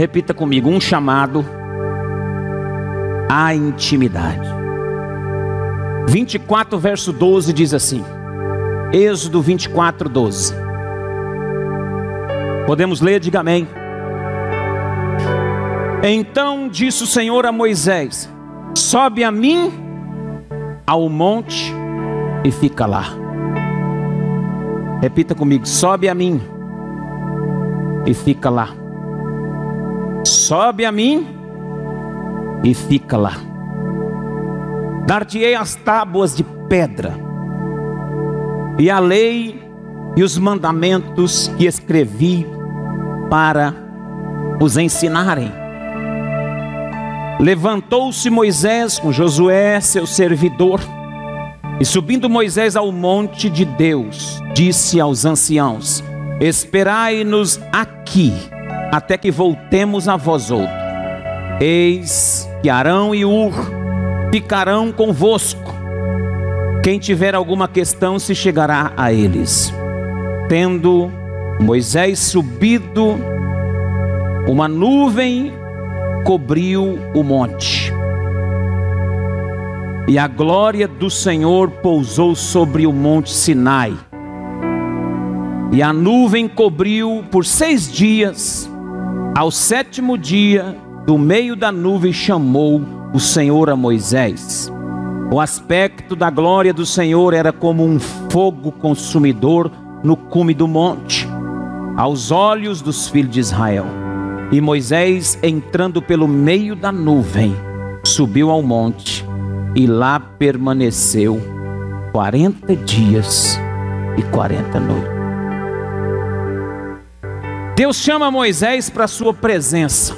Repita comigo: um chamado à intimidade. 24, verso 12 diz assim: Êxodo 24, 12. Podemos ler, diga amém. Então disse o Senhor a Moisés: Sobe a mim ao monte e fica lá. Repita comigo: sobe a mim e fica lá. Sobe a mim e fica lá. Dar-te-ei as tábuas de pedra, e a lei e os mandamentos que escrevi para os ensinarem. Levantou-se Moisés com Josué, seu servidor, e subindo Moisés ao monte de Deus, disse aos anciãos: Esperai-nos aqui, até que voltemos a vós outros. Eis que Arão e Ur ficarão convosco. Quem tiver alguma questão se chegará a eles. Tendo Moisés subido, uma nuvem cobriu o monte. E a glória do Senhor pousou sobre o monte Sinai. E a nuvem cobriu por seis dias. Ao sétimo dia, do meio da nuvem chamou o Senhor a Moisés. O aspecto da glória do Senhor era como um fogo consumidor no cume do monte, aos olhos dos filhos de Israel. E Moisés, entrando pelo meio da nuvem, subiu ao monte e lá permaneceu 40 dias e 40 noites. Deus chama Moisés para a sua presença.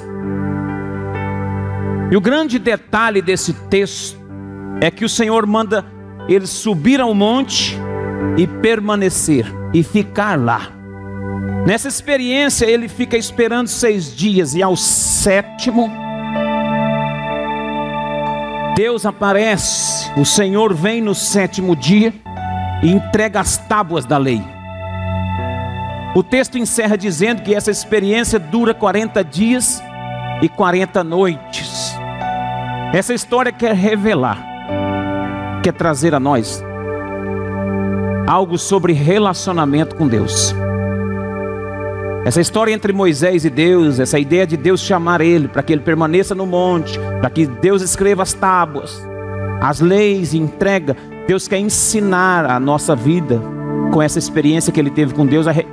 E o grande detalhe desse texto é que o Senhor manda ele subir ao monte e permanecer e ficar lá. Nessa experiência, ele fica esperando seis dias, e ao sétimo, Deus aparece, o Senhor vem no sétimo dia e entrega as tábuas da lei. O texto encerra dizendo que essa experiência dura 40 dias e 40 noites. Essa história quer revelar, quer trazer a nós algo sobre relacionamento com Deus. Essa história entre Moisés e Deus, essa ideia de Deus chamar ele para que ele permaneça no monte, para que Deus escreva as tábuas, as leis e entrega. Deus quer ensinar a nossa vida com essa experiência que ele teve com Deus a, re...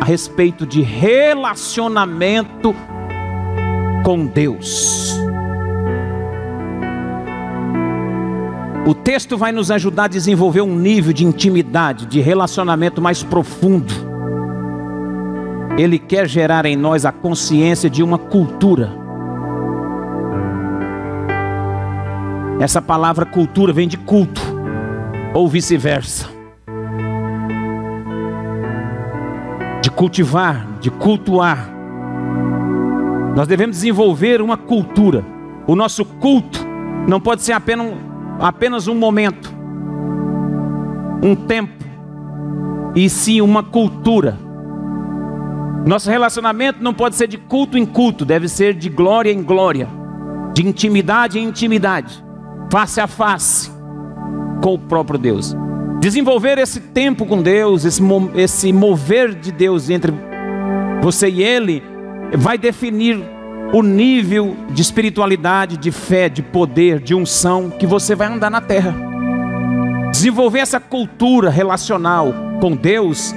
a respeito de relacionamento com Deus. O texto vai nos ajudar a desenvolver um nível de intimidade, de relacionamento mais profundo ele quer gerar em nós a consciência de uma cultura. Essa palavra cultura vem de culto, ou vice-versa. De cultivar, de cultuar. Nós devemos desenvolver uma cultura. O nosso culto não pode ser apenas um, apenas um momento, um tempo, e sim uma cultura nosso relacionamento não pode ser de culto em culto, deve ser de glória em glória, de intimidade em intimidade, face a face com o próprio Deus. Desenvolver esse tempo com Deus, esse, mover de Deus entre você e Ele, vai definir o nível de espiritualidade, de fé, de poder, de unção que você vai andar na terra. Desenvolver essa cultura relacional com Deus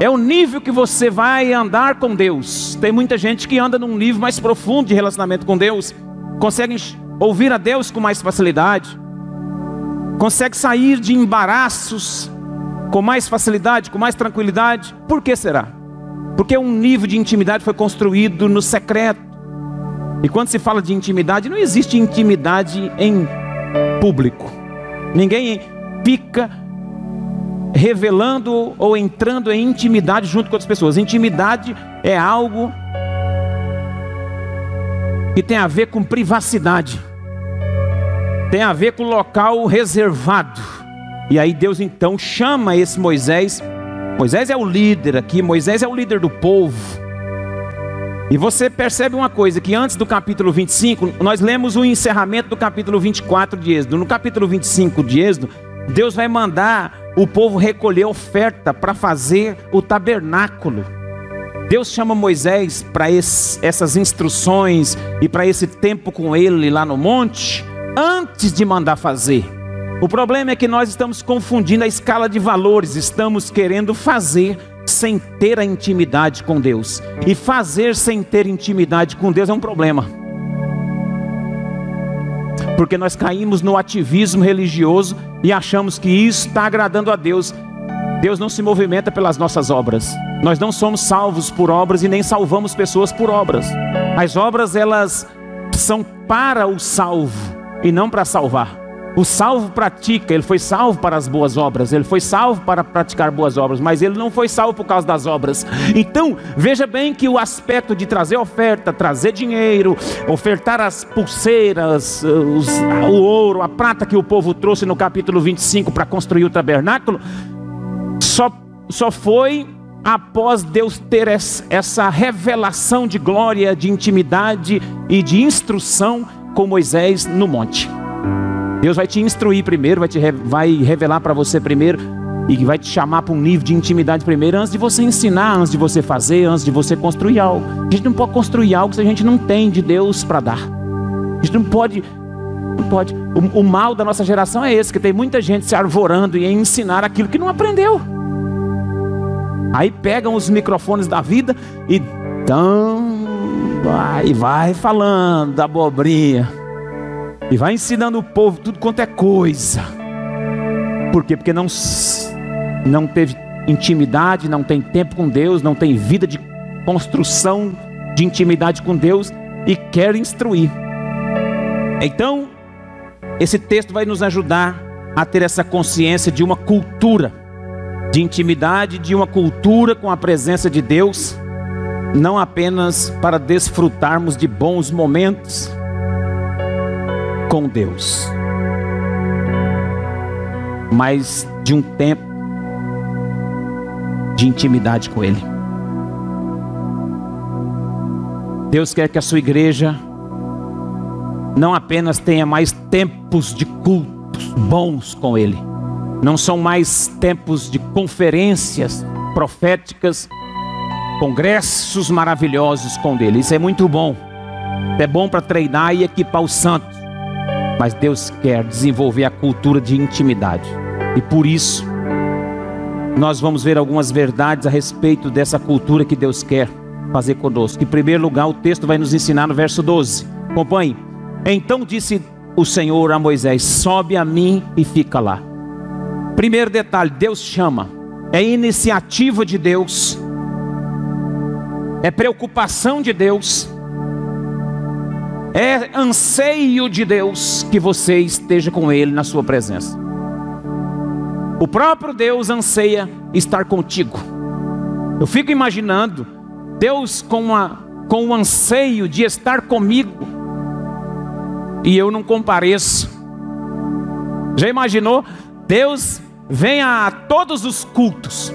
é o nível que você vai andar com Deus. Tem muita gente que anda num nível mais profundo de relacionamento com Deus, consegue ouvir a Deus com mais facilidade, consegue sair de embaraços com mais facilidade, com mais tranquilidade. Por que será? Porque um nível de intimidade foi construído no secreto. E quando se fala de intimidade, não existe intimidade em público. Ninguém fica revelando ou entrando em intimidade junto com outras pessoas. Intimidade é algo que tem a ver com privacidade, tem a ver com local reservado. E aí Deus então chama esse Moisés. Moisés é o líder aqui, Moisés é o líder do povo. E você percebe uma coisa, que antes do capítulo 25, nós lemos o encerramento do capítulo 24 de Êxodo. No capítulo 25 de Êxodo, Deus vai mandar o povo recolher oferta para fazer o tabernáculo. Deus chama Moisés para essas instruções e para esse tempo com ele lá no monte, antes de mandar fazer. O problema é que nós estamos confundindo a escala de valores, estamos querendo fazer sem ter a intimidade com Deus. E fazer sem ter intimidade com Deus é um problema. Porque nós caímos no ativismo religioso e achamos que isso está agradando a Deus. Deus não se movimenta pelas nossas obras. Nós não somos salvos por obras e nem salvamos pessoas por obras. As obras elas são para o salvo e não para salvar. O salvo pratica, ele foi salvo para as boas obras, ele foi salvo para praticar boas obras, mas ele não foi salvo por causa das obras. Então, veja bem que o aspecto de trazer oferta, trazer dinheiro, ofertar as pulseiras, os, o ouro, a prata que o povo trouxe no capítulo 25 para construir o tabernáculo, só, só foi após Deus ter essa revelação de glória, de intimidade e de instrução com Moisés no monte. Deus vai te instruir primeiro, vai, te, vai revelar para você primeiro e vai te chamar para um nível de intimidade primeiro, antes de você ensinar, antes de você fazer, antes de você construir algo. A gente não pode construir algo se a gente não tem de Deus para dar. A gente não pode. Não pode. O, o, mal da nossa geração é esse, que tem muita gente se arvorando e ensinar aquilo que não aprendeu. Aí pegam os microfones da vida e dão, vai, vai falando abobrinha. E vai ensinando o povo tudo quanto é coisa. Por quê? Porque não, não teve intimidade, não tem tempo com Deus, não tem vida de construção de intimidade com Deus e quer instruir. Então, esse texto vai nos ajudar a ter essa consciência de uma cultura de intimidade, de uma cultura com a presença de Deus, não apenas para desfrutarmos de bons momentos, com Deus, mas de um tempo de intimidade com Ele. Deus quer que a sua igreja não apenas tenha mais tempos de cultos bons com Ele, não são mais tempos de conferências proféticas, congressos maravilhosos com Ele. Isso é muito bom. É bom para treinar e equipar os santos. Mas Deus quer desenvolver a cultura de intimidade. E por isso, nós vamos ver algumas verdades a respeito dessa cultura que Deus quer fazer conosco. Em primeiro lugar, o texto vai nos ensinar no verso 12. Acompanhe. Então disse o Senhor a Moisés: Sobe a mim e fica lá. Primeiro detalhe: Deus chama. É iniciativa de Deus. É preocupação de Deus é anseio de Deus que você esteja com Ele na sua presença. O próprio Deus anseia estar contigo. Eu fico imaginando Deus com, uma, com o anseio de estar comigo e eu não compareço. Já imaginou? Deus vem a todos os cultos,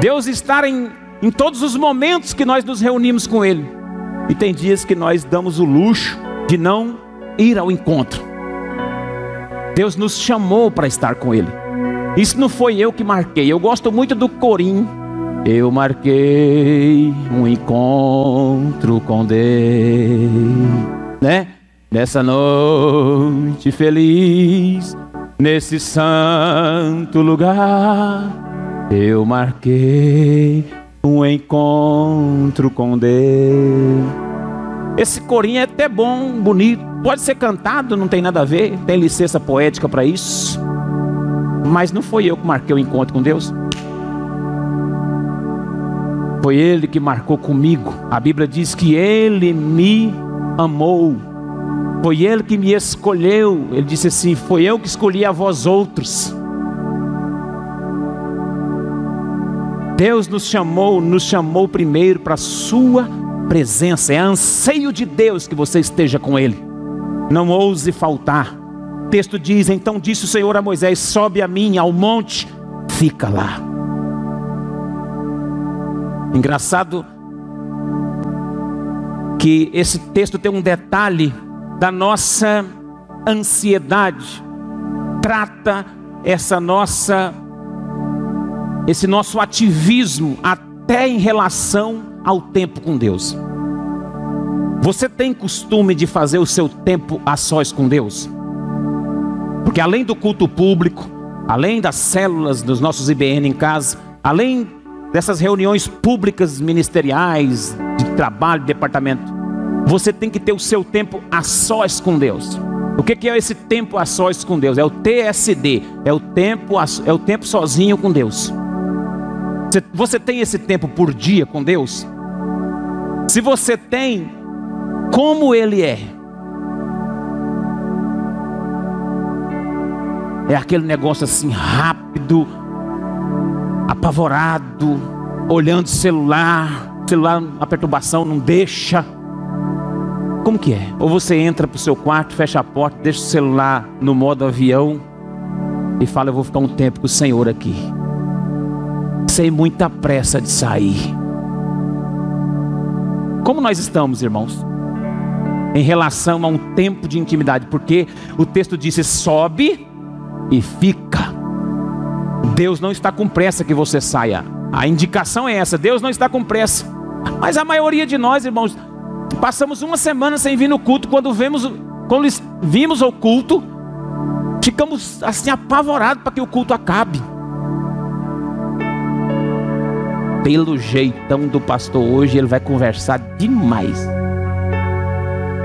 Deus estar em, em todos os momentos que nós nos reunimos com Ele. E tem dias que nós damos o luxo de não ir ao encontro. Deus nos chamou para estar com Ele. Isso não foi eu que marquei. Eu gosto muito do corim. Eu marquei um encontro com Deus, né? Nessa noite feliz, nesse santo lugar, eu marquei um encontro com Deus. Esse corinho é até bom, bonito, pode ser cantado, não tem nada a ver, tem licença poética para isso. Mas não foi eu que marquei o encontro com Deus. Foi Ele que marcou comigo. A Bíblia diz que Ele me amou. Foi Ele que me escolheu. Ele disse assim: Foi eu que escolhi a vós outros. Deus nos chamou, nos chamou primeiro para a sua presença. É anseio de Deus que você esteja com Ele. Não ouse faltar. O texto diz: Então disse o Senhor a Moisés: Sobe a mim ao monte, fica lá. que esse texto tem um detalhe da nossa ansiedade. Trata essa nossa esse nosso ativismo até em relação ao tempo com Deus. Você tem costume de fazer o seu tempo a sós com Deus? Porque além do culto público, além das células dos nossos IBN em casa, além dessas reuniões públicas ministeriais, de trabalho, de departamento, você tem que ter o seu tempo a sós com Deus. O que é esse tempo a sós com Deus? É o TSD, é o tempo, é o tempo sozinho com Deus. Você tem esse tempo por dia com Deus? Se você tem, como Ele é? É aquele negócio assim rápido, apavorado, olhando o celular, celular, a perturbação não deixa. Como que é? Ou você entra para o seu quarto, fecha a porta, deixa o celular no modo avião e fala: Eu vou ficar um tempo com o Senhor aqui. Sem muita pressa de sair. Como nós estamos, irmãos? Em relação a um tempo de intimidade, porque o texto disse: sobe e fica. Deus não está com pressa que você saia. A indicação é essa: Deus não está com pressa. Mas a maioria de nós, irmãos, passamos uma semana sem vir no culto. Quando vemos, quando vimos o culto, ficamos assim apavorados para que o culto acabe. Pelo jeitão do pastor hoje, ele vai conversar demais.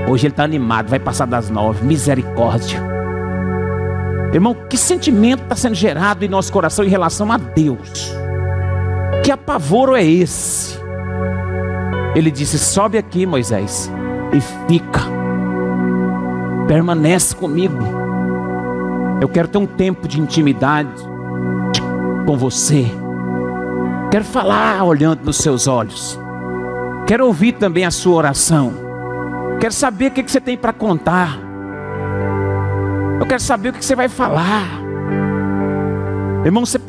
Hoje ele está animado, vai passar das nove. Misericórdia. Irmão, que sentimento está sendo gerado em nosso coração em relação a Deus? Que apavoro é esse? Ele disse: Sobe aqui, Moisés, e fica, permanece comigo. Eu quero ter um tempo de intimidade com você. Quero falar olhando nos seus olhos. Quero ouvir também a sua oração. Quero saber o que você tem para contar. Eu quero saber o que você vai falar. Irmão, você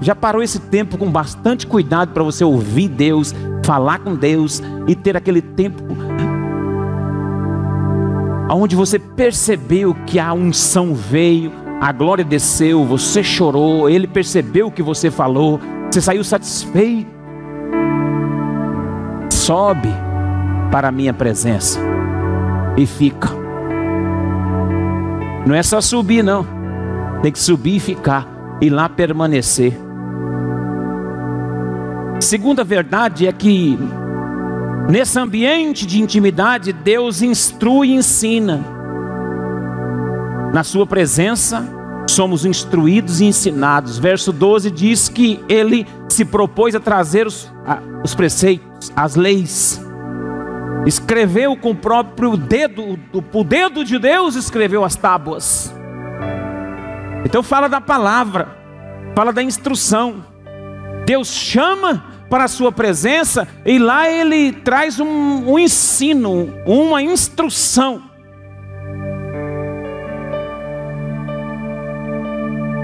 já parou esse tempo com bastante cuidado para você ouvir Deus, falar com Deus e ter aquele tempo onde você percebeu que a unção veio, a glória desceu, você chorou, ele percebeu o que você falou, você saiu satisfeito. Sobe para a minha presença e fica. Não é só subir, não. Tem que subir e ficar, e lá permanecer. Segunda verdade é que, nesse ambiente de intimidade, Deus instrui e ensina. Na Sua presença, somos instruídos e ensinados. Verso 12 diz que Ele se propôs a trazer os, a, os preceitos, as leis escreveu com o próprio dedo, o dedo de Deus escreveu as tábuas. Então fala da palavra, fala da instrução. Deus chama para a sua presença e lá ele traz um, um ensino, uma instrução.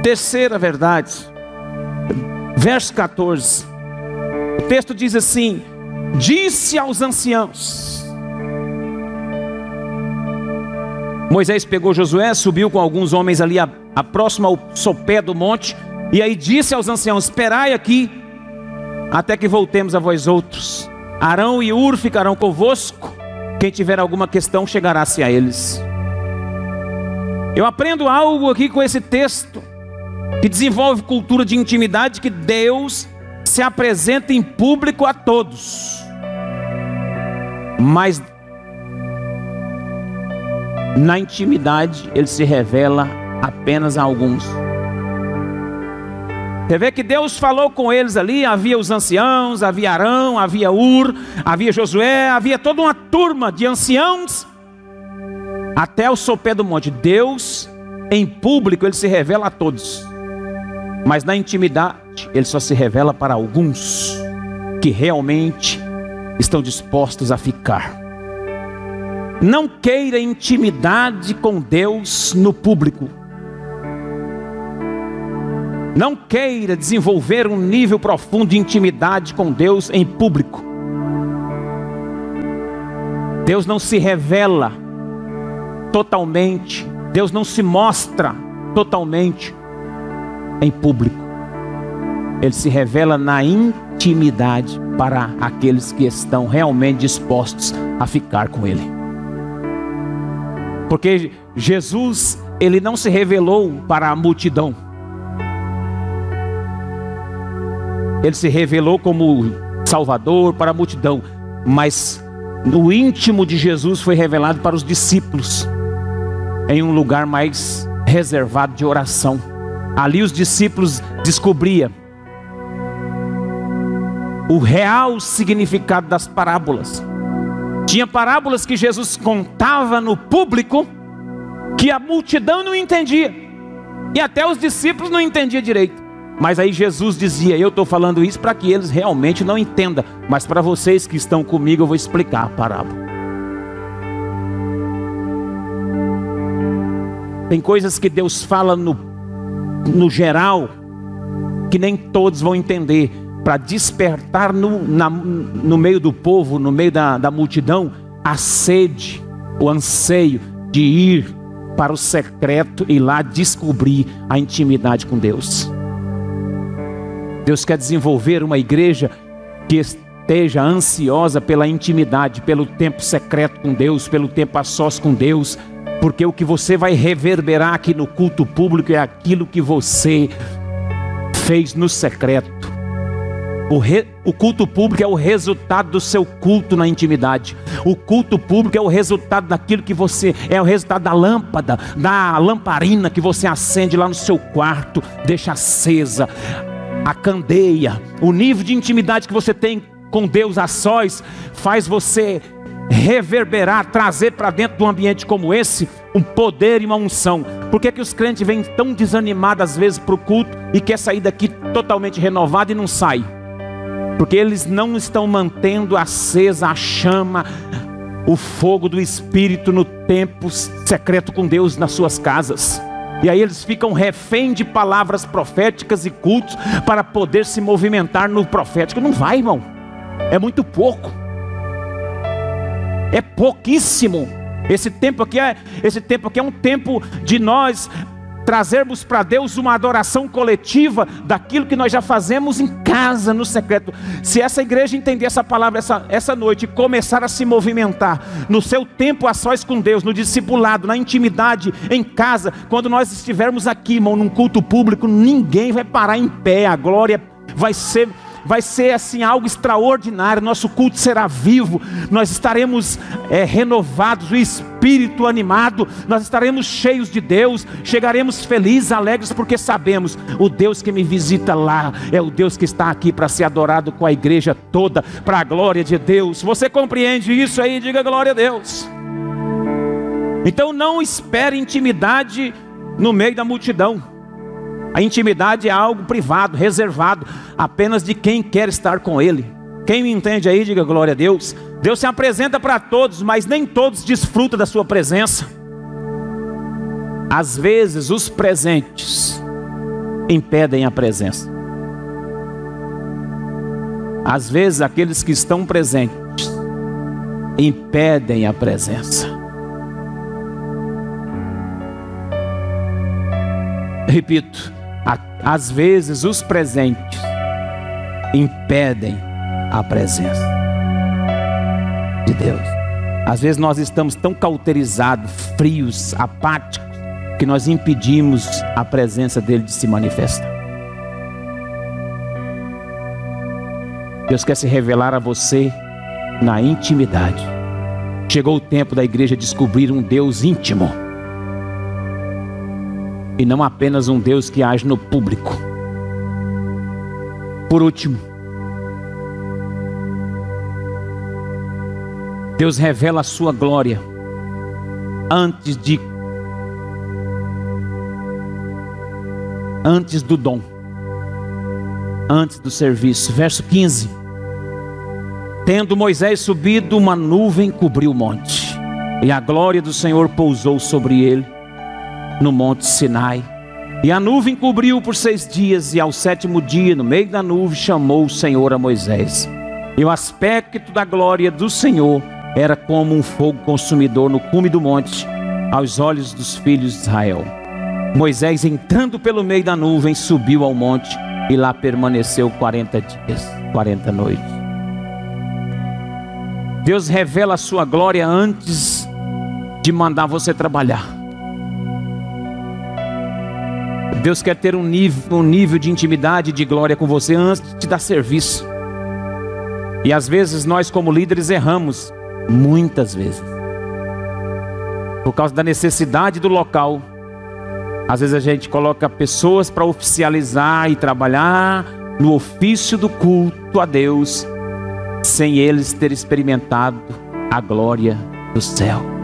Terceira verdade, verso 14. O texto diz assim: Disse aos anciãos, Moisés pegou Josué, subiu com alguns homens ali a, a próximo ao sopé do monte, e aí disse aos anciãos: Esperai aqui, até que voltemos a vós outros. Arão e Ur ficarão convosco. Quem tiver alguma questão chegará-se a eles. Eu aprendo algo aqui com esse texto, que desenvolve cultura de intimidade, que Deus se apresenta em público a todos, mas na intimidade, ele se revela apenas a alguns. Você vê que Deus falou com eles ali, havia os anciãos, havia Arão, havia Ur, havia Josué, havia toda uma turma de anciãos, até o sopé do monte. Deus, em público, ele se revela a todos, mas na intimidade, ele só se revela para alguns que realmente estão dispostos a ficar. Não queira intimidade com Deus no público. Não queira desenvolver um nível profundo de intimidade com Deus em público. Deus não se revela totalmente, Deus não se mostra totalmente em público. Ele se revela na intimidade para aqueles que estão realmente dispostos a ficar com Ele. Porque Jesus, ele não se revelou para a multidão. Ele se revelou como Salvador para a multidão, mas no íntimo de Jesus foi revelado para os discípulos, em um lugar mais reservado de oração. Ali os discípulos descobriam o real significado das parábolas. Tinha parábolas que Jesus contava no público que a multidão não entendia. E até os discípulos não entendiam direito. Mas aí Jesus dizia: Eu estou falando isso para que eles realmente não entendam. Mas para vocês que estão comigo, eu vou explicar a parábola. Tem coisas que Deus fala no, no geral que nem todos vão entender para despertar no, na, no meio do povo, no meio da, da multidão, a sede, o anseio de ir para o secreto e lá descobrir a intimidade com Deus. Deus quer desenvolver uma igreja que esteja ansiosa pela intimidade, pelo tempo secreto com Deus, pelo tempo a sós com Deus, porque o que você vai reverberar aqui no culto público é aquilo que você fez no secreto. O, re, o, culto público é o resultado do seu culto na intimidade. O culto público é o resultado daquilo que você é o resultado da lâmpada, da lamparina que você acende lá no seu quarto, deixa acesa, a candeia, o nível de intimidade que você tem com Deus a sós faz você reverberar, trazer para dentro de um ambiente como esse um poder e uma unção. Por que, que os crentes vêm tão desanimados às vezes para o culto e quer sair daqui totalmente renovado e não sai? porque eles não estão mantendo acesa a chama, o fogo do Espírito no tempo secreto com Deus nas suas casas. E aí eles ficam refém de palavras proféticas e cultos para poder se movimentar no profético. Não vai, irmão. É muito pouco. É pouquíssimo. Esse tempo aqui é, esse tempo aqui é um tempo de nós trazermos para Deus uma adoração coletiva daquilo que nós já fazemos em casa, no secreto. Se essa igreja entender essa palavra essa, essa noite e começar a se movimentar no seu tempo a sós com Deus, no discipulado, na intimidade, em casa, quando nós estivermos aqui, irmão, num culto público, ninguém vai parar em pé, a glória vai ser vai ser assim algo extraordinário. Nosso culto será vivo, nós estaremos é, renovados, o espírito animado, nós estaremos cheios de Deus, chegaremos felizes, alegres, porque sabemos o Deus que me visita lá é o Deus que está aqui para ser adorado com a igreja toda, para a glória de Deus. Você compreende isso aí? Diga glória a Deus. Então não espere intimidade no meio da multidão. A intimidade é algo privado, reservado apenas de quem quer estar com Ele. Quem me entende aí, diga glória a Deus. Deus se apresenta para todos, mas nem todos desfrutam da Sua presença. Às vezes, os presentes impedem a presença. Às vezes, aqueles que estão presentes impedem a presença. Repito, às vezes os presentes impedem a presença de Deus. Às vezes nós estamos tão cauterizados, frios, apáticos, que nós impedimos a presença dele de se manifestar. Deus quer se revelar a você na intimidade. Chegou o tempo da igreja descobrir um Deus íntimo e não apenas um Deus que age no público. Por último, Deus revela a sua glória antes de antes do dom, antes do serviço. Verso 15. Tendo Moisés subido, uma nuvem cobriu o monte, e a glória do Senhor pousou sobre ele no monte Sinai. E a nuvem cobriu por seis dias, e ao sétimo dia, no meio da nuvem, chamou o Senhor a Moisés. E o aspecto da glória do Senhor era como um fogo consumidor no cume do monte, aos olhos dos filhos de Israel. Moisés, entrando pelo meio da nuvem, subiu ao monte e lá permaneceu 40 dias, 40 noites. Deus revela a sua glória antes de mandar você trabalhar. Deus quer ter um nível, um nível de intimidade, de glória com você antes de dar serviço. E às vezes nós, como líderes, erramos, muitas vezes, por causa da necessidade do local. Às vezes a gente coloca pessoas para oficializar e trabalhar no ofício do culto a Deus, sem eles ter experimentado a glória do céu.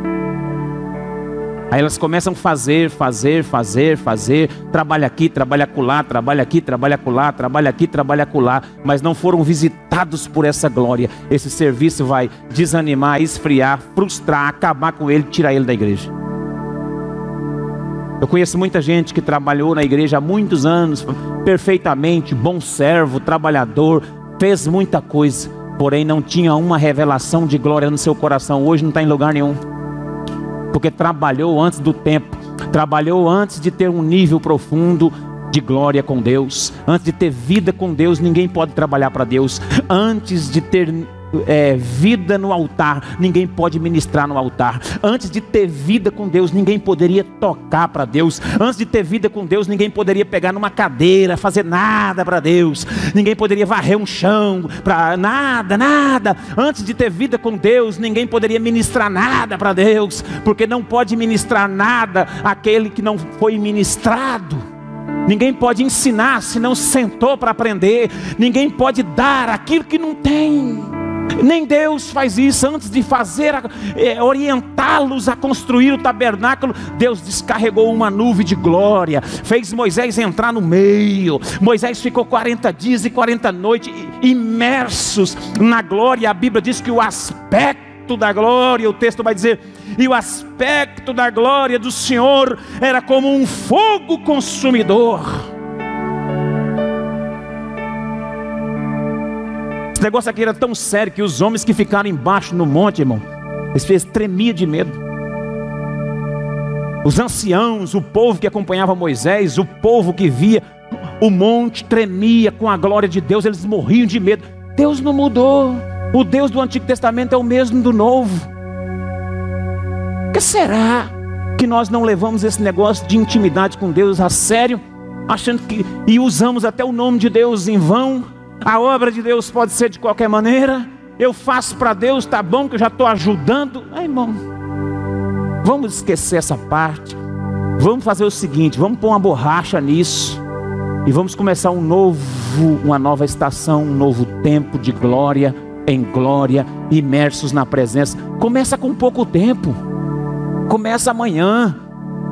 Aí elas começam a fazer, fazer, fazer, fazer, trabalha aqui, trabalha acolá, trabalha aqui, trabalha acolá, trabalha aqui, trabalha acolá, mas não foram visitados por essa glória. Esse serviço vai desanimar, esfriar, frustrar, acabar com ele, tirar ele da igreja. Eu conheço muita gente que trabalhou na igreja há muitos anos, perfeitamente, bom servo, trabalhador, fez muita coisa, porém não tinha uma revelação de glória no seu coração. Hoje não está em lugar nenhum, porque trabalhou antes do tempo, trabalhou antes de ter um nível profundo de glória com Deus, antes de ter vida com Deus, ninguém pode trabalhar para Deus, antes de ter é, vida no altar, ninguém pode ministrar no altar. Antes de ter vida com Deus, ninguém poderia tocar para Deus. Antes de ter vida com Deus, ninguém poderia pegar numa cadeira, fazer nada para Deus. Ninguém poderia varrer um chão para nada, nada. Antes de ter vida com Deus, ninguém poderia ministrar nada para Deus, porque não pode ministrar nada aquele que não foi ministrado. Ninguém pode ensinar se não sentou para aprender. Ninguém pode dar aquilo que não tem. Nem Deus faz isso antes de fazer, é, orientá-los a construir o tabernáculo. Deus descarregou uma nuvem de glória, fez Moisés entrar no meio. Moisés ficou 40 dias e 40 noites imersos na glória. A Bíblia diz que o aspecto da glória, o texto vai dizer, e o aspecto da glória do Senhor era como um fogo consumidor. Negócio aqui era tão sério que os homens que ficaram embaixo no monte, irmão, eles fez tremia de medo. Os anciãos, o povo que acompanhava Moisés, o povo que via o monte tremia com a glória de Deus, eles morriam de medo. Deus não mudou. O Deus do Antigo Testamento é o mesmo do Novo. que será que nós não levamos esse negócio de intimidade com Deus a sério, achando que e usamos até o nome de Deus em vão? A obra de Deus pode ser de qualquer maneira. Eu faço para Deus, tá bom que eu já estou ajudando. Ai, irmão, vamos esquecer essa parte. Vamos fazer o seguinte: vamos pôr uma borracha nisso e vamos começar um novo, uma nova estação, um novo tempo de glória em glória, imersos na presença. Começa com pouco tempo. Começa amanhã.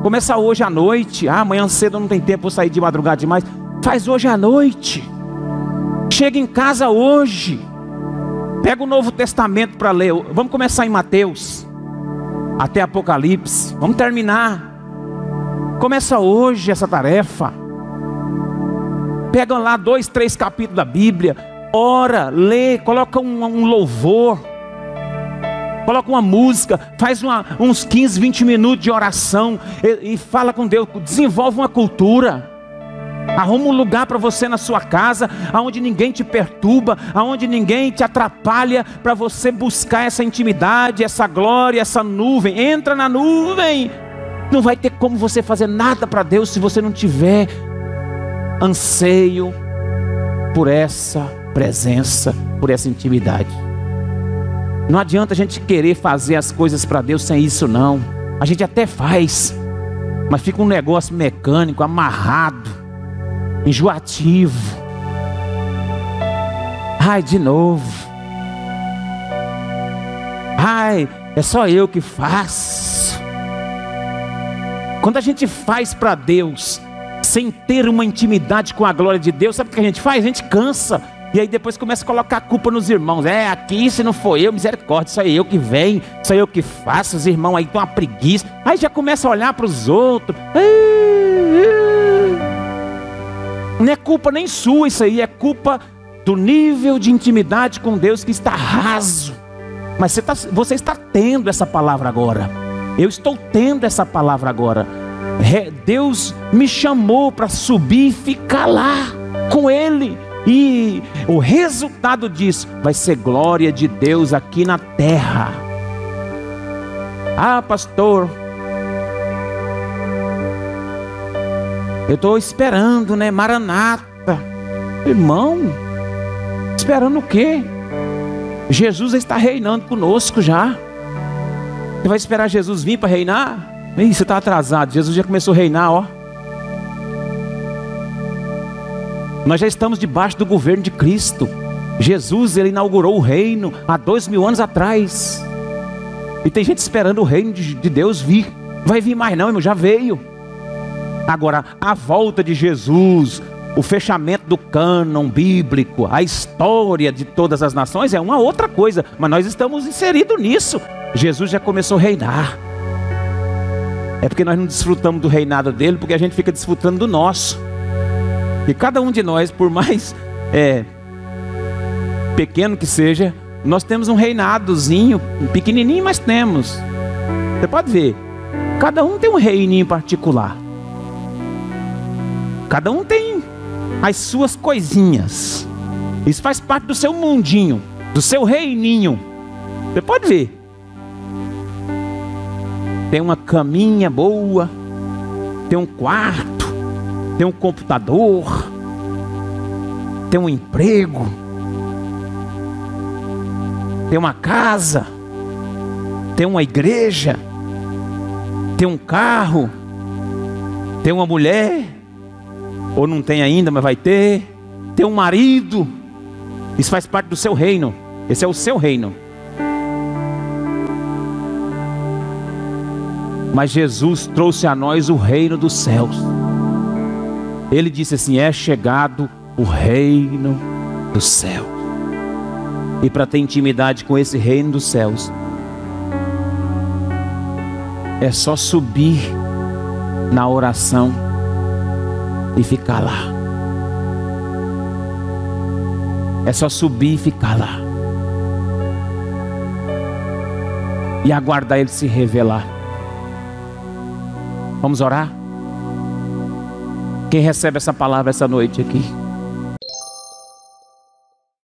Começa hoje à noite. Ah, amanhã cedo não tem tempo, vou sair de madrugada demais. Faz hoje à noite. Chega em casa hoje. Pega o Novo Testamento para ler. Vamos começar em Mateus. Até Apocalipse. Vamos terminar. Começa hoje essa tarefa. Pega lá dois, três capítulos da Bíblia. Ora, lê, coloca um, um louvor. Coloca uma música, faz uma, uns 15, 20 minutos de oração e, e fala com Deus, desenvolve uma cultura. Arruma um lugar para você na sua casa, aonde ninguém te perturba, aonde ninguém te atrapalha, para você buscar essa intimidade, essa glória, essa nuvem. Entra na nuvem. Não vai ter como você fazer nada para Deus se você não tiver anseio por essa presença, por essa intimidade. Não adianta a gente querer fazer as coisas para Deus sem isso, não. A gente até faz, mas fica um negócio mecânico, amarrado enjoativo. Ai, de novo. Ai, é só eu que faço. Quando a gente faz para Deus, sem ter uma intimidade com a glória de Deus, sabe o que a gente faz? A gente cansa. E aí depois começa a colocar a culpa nos irmãos. É, aqui se não foi eu, misericórdia, isso é eu que vem, isso é eu que faço, os irmãos aí estão uma preguiça. Aí já começa a olhar para os outros. Não é culpa nem sua isso aí, é culpa do nível de intimidade com Deus que está raso. Mas você, tá, você está tendo essa palavra agora. Eu estou tendo essa palavra agora. Deus me chamou para subir e ficar lá com Ele. E o resultado disso vai ser glória de Deus aqui na terra. Ah, pastor, eu estou esperando, né? Maranata, irmão, esperando o quê? Jesus está reinando conosco já. Você vai esperar Jesus vir para reinar? Ih, você está atrasado. Jesus já começou a reinar, ó. Nós já estamos debaixo do governo de Cristo. Jesus, ele inaugurou o reino há dois mil anos atrás. E tem gente esperando o reino de, de Deus vir. Vai vir mais não, irmão, já veio. Agora, a volta de Jesus, o fechamento do cânon bíblico, a história de todas as nações é uma outra coisa, mas nós estamos inseridos nisso. Jesus já começou a reinar. É porque nós não desfrutamos do reinado dele, porque a gente fica desfrutando do nosso. E cada um de nós, por mais é, pequeno que seja, nós temos um reinadozinho, pequenininho, mas temos. Você pode ver, cada um tem um reininho particular. Cada um tem as suas coisinhas. Isso faz parte do seu mundinho, do seu reininho. Você pode ver. Tem uma caminha boa, tem um quarto, tem um computador, tem um emprego, tem uma casa, tem uma igreja, tem um carro, tem uma mulher, ou não tem ainda, mas vai ter, tem um marido. Isso faz parte do seu reino. Esse é o seu reino. Mas Jesus trouxe a nós o reino dos céus. Ele disse assim: é chegado o reino dos céus. E para ter intimidade com esse reino dos céus, é só subir na oração e ficar lá. É só subir e ficar lá. E aguardar Ele se revelar. Vamos orar? Quem recebe essa palavra essa noite aqui?